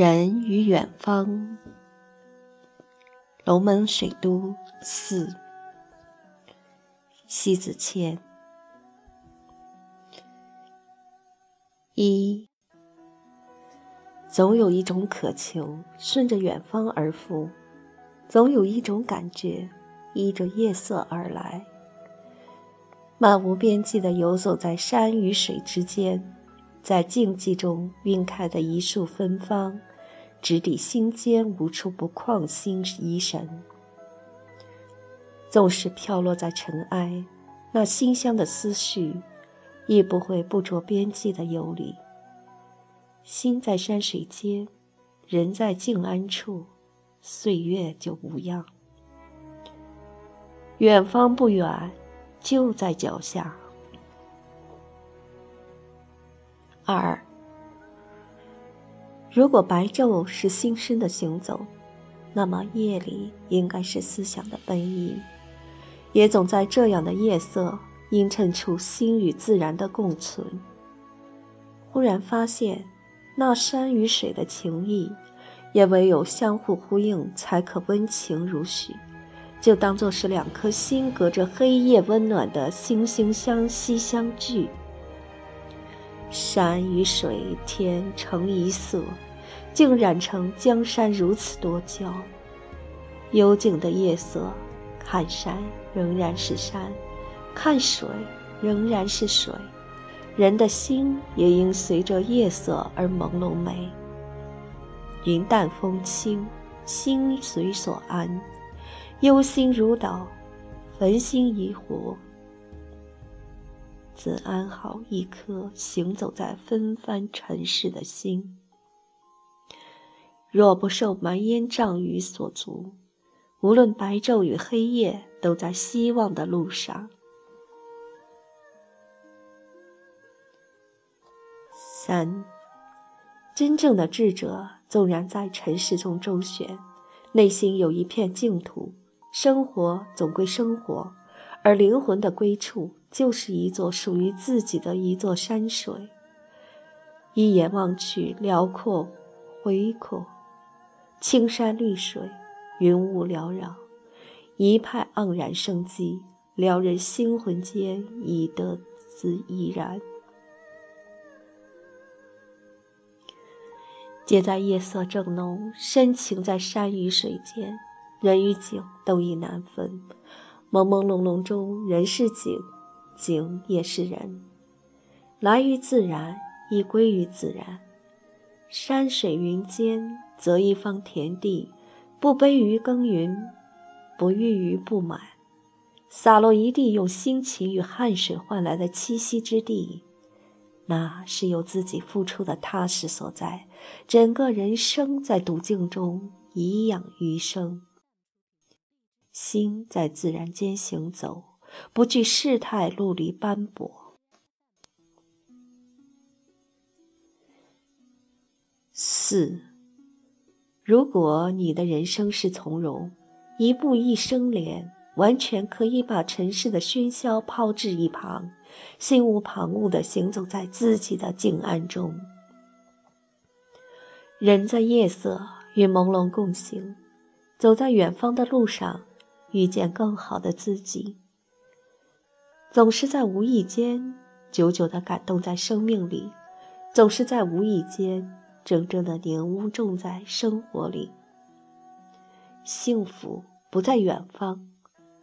人与远方，龙门水都四，西子谦。一，总有一种渴求顺着远方而赴，总有一种感觉依着夜色而来，漫无边际的游走在山与水之间。在静寂中晕开的一束芬芳，直抵心间无处不旷心怡神。纵使飘落在尘埃，那馨香的思绪，亦不会不着边际的游离。心在山水间，人在静安处，岁月就无恙。远方不远，就在脚下。二，如果白昼是心身的行走，那么夜里应该是思想的奔逸，也总在这样的夜色映衬出心与自然的共存。忽然发现，那山与水的情谊，也唯有相互呼应，才可温情如许。就当作是两颗心隔着黑夜温暖的惺惺相惜相聚。山与水天成一色，竟染成江山如此多娇。幽静的夜色，看山仍然是山，看水仍然是水，人的心也应随着夜色而朦胧美。云淡风轻，心随所安，忧心如岛，焚心以火。怎安好一颗行走在纷繁尘世的心？若不受蛮烟瘴雨所阻，无论白昼与黑夜，都在希望的路上。三，真正的智者，纵然在尘世中周旋，内心有一片净土，生活总归生活，而灵魂的归处。就是一座属于自己的一座山水，一眼望去，辽阔恢阔，青山绿水，云雾缭绕，一派盎然生机，撩人心魂间已得自怡然。皆在夜色正浓，深情在山与水间，人与景都已难分，朦朦胧胧中，人是景。景也是人，来于自然，亦归于自然。山水云间，择一方田地，不悲于耕耘，不郁于不满，洒落一地用辛勤与汗水换来的栖息之地，那是由自己付出的踏实所在。整个人生在笃境中颐养余生，心在自然间行走。不惧世态陆离斑驳。四，如果你的人生是从容，一步一生莲，完全可以把尘世的喧嚣抛至一旁，心无旁骛地行走在自己的静安中。人在夜色与朦胧共行，走在远方的路上，遇见更好的自己。总是在无意间，久久的感动在生命里；总是在无意间，真正的凝污种在生活里。幸福不在远方，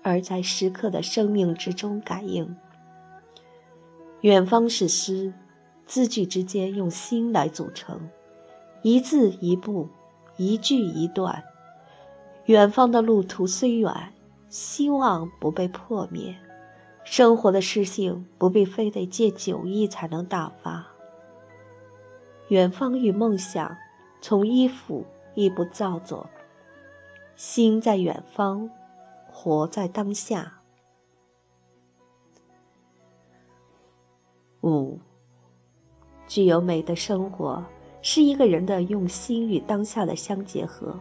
而在时刻的生命之中感应。远方是诗，字句之间用心来组成，一字一步，一句一段。远方的路途虽远，希望不被破灭。生活的诗性不必非得借酒意才能大发。远方与梦想，从衣服亦不造作。心在远方，活在当下。五，具有美的生活，是一个人的用心与当下的相结合，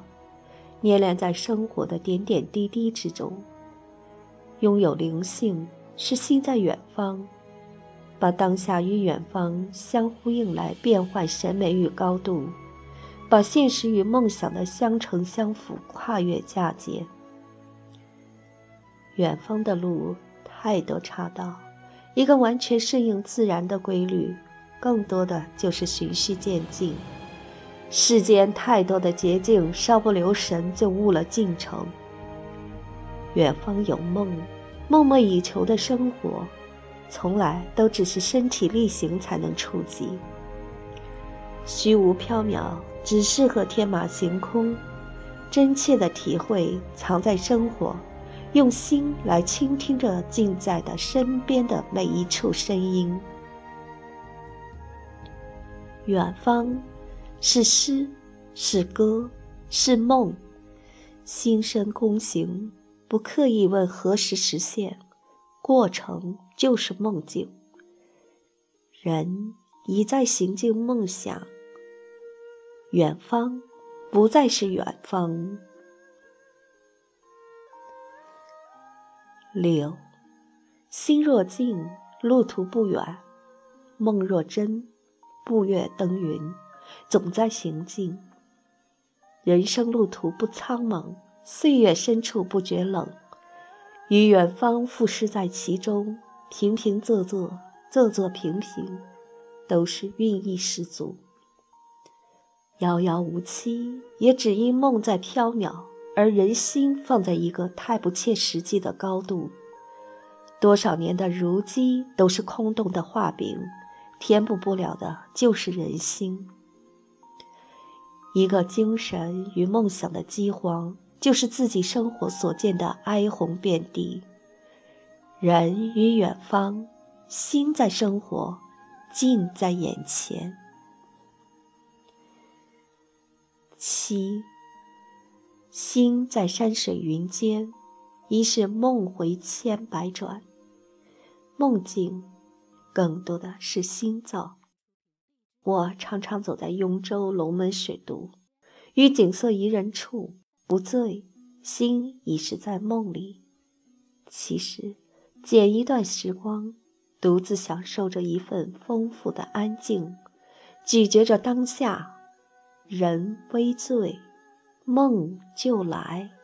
粘连在生活的点点滴滴之中，拥有灵性。是心在远方，把当下与远方相呼应来变换审美与高度，把现实与梦想的相成相辅跨越嫁接。远方的路太多岔道，一个完全顺应自然的规律，更多的就是循序渐进。世间太多的捷径，稍不留神就误了进程。远方有梦，梦寐以求的生活，从来都只是身体力行才能触及。虚无缥缈，只适合天马行空；真切的体会藏在生活，用心来倾听着近在的身边的每一处声音。远方，是诗，是歌，是梦。心生躬行，不刻意问何时实现，过程就是梦境。人已在行进梦想。远方，不再是远方。六，心若静，路途不远；梦若真，步月登云，总在行进。人生路途不苍茫，岁月深处不觉冷。与远方赋诗在其中，平平仄仄，仄仄平平，都是韵意十足。遥遥无期，也只因梦在飘渺，而人心放在一个太不切实际的高度。多少年的如饥都是空洞的画饼，填补不了的就是人心。一个精神与梦想的饥荒，就是自己生活所见的哀鸿遍地。人与远方，心在生活，近在眼前。七，心在山水云间，一是梦回千百转。梦境，更多的是心造。我常常走在雍州龙门水渡，与景色宜人处，不醉，心已是在梦里。其实，捡一段时光，独自享受着一份丰富的安静，咀嚼着当下。人微醉，梦就来。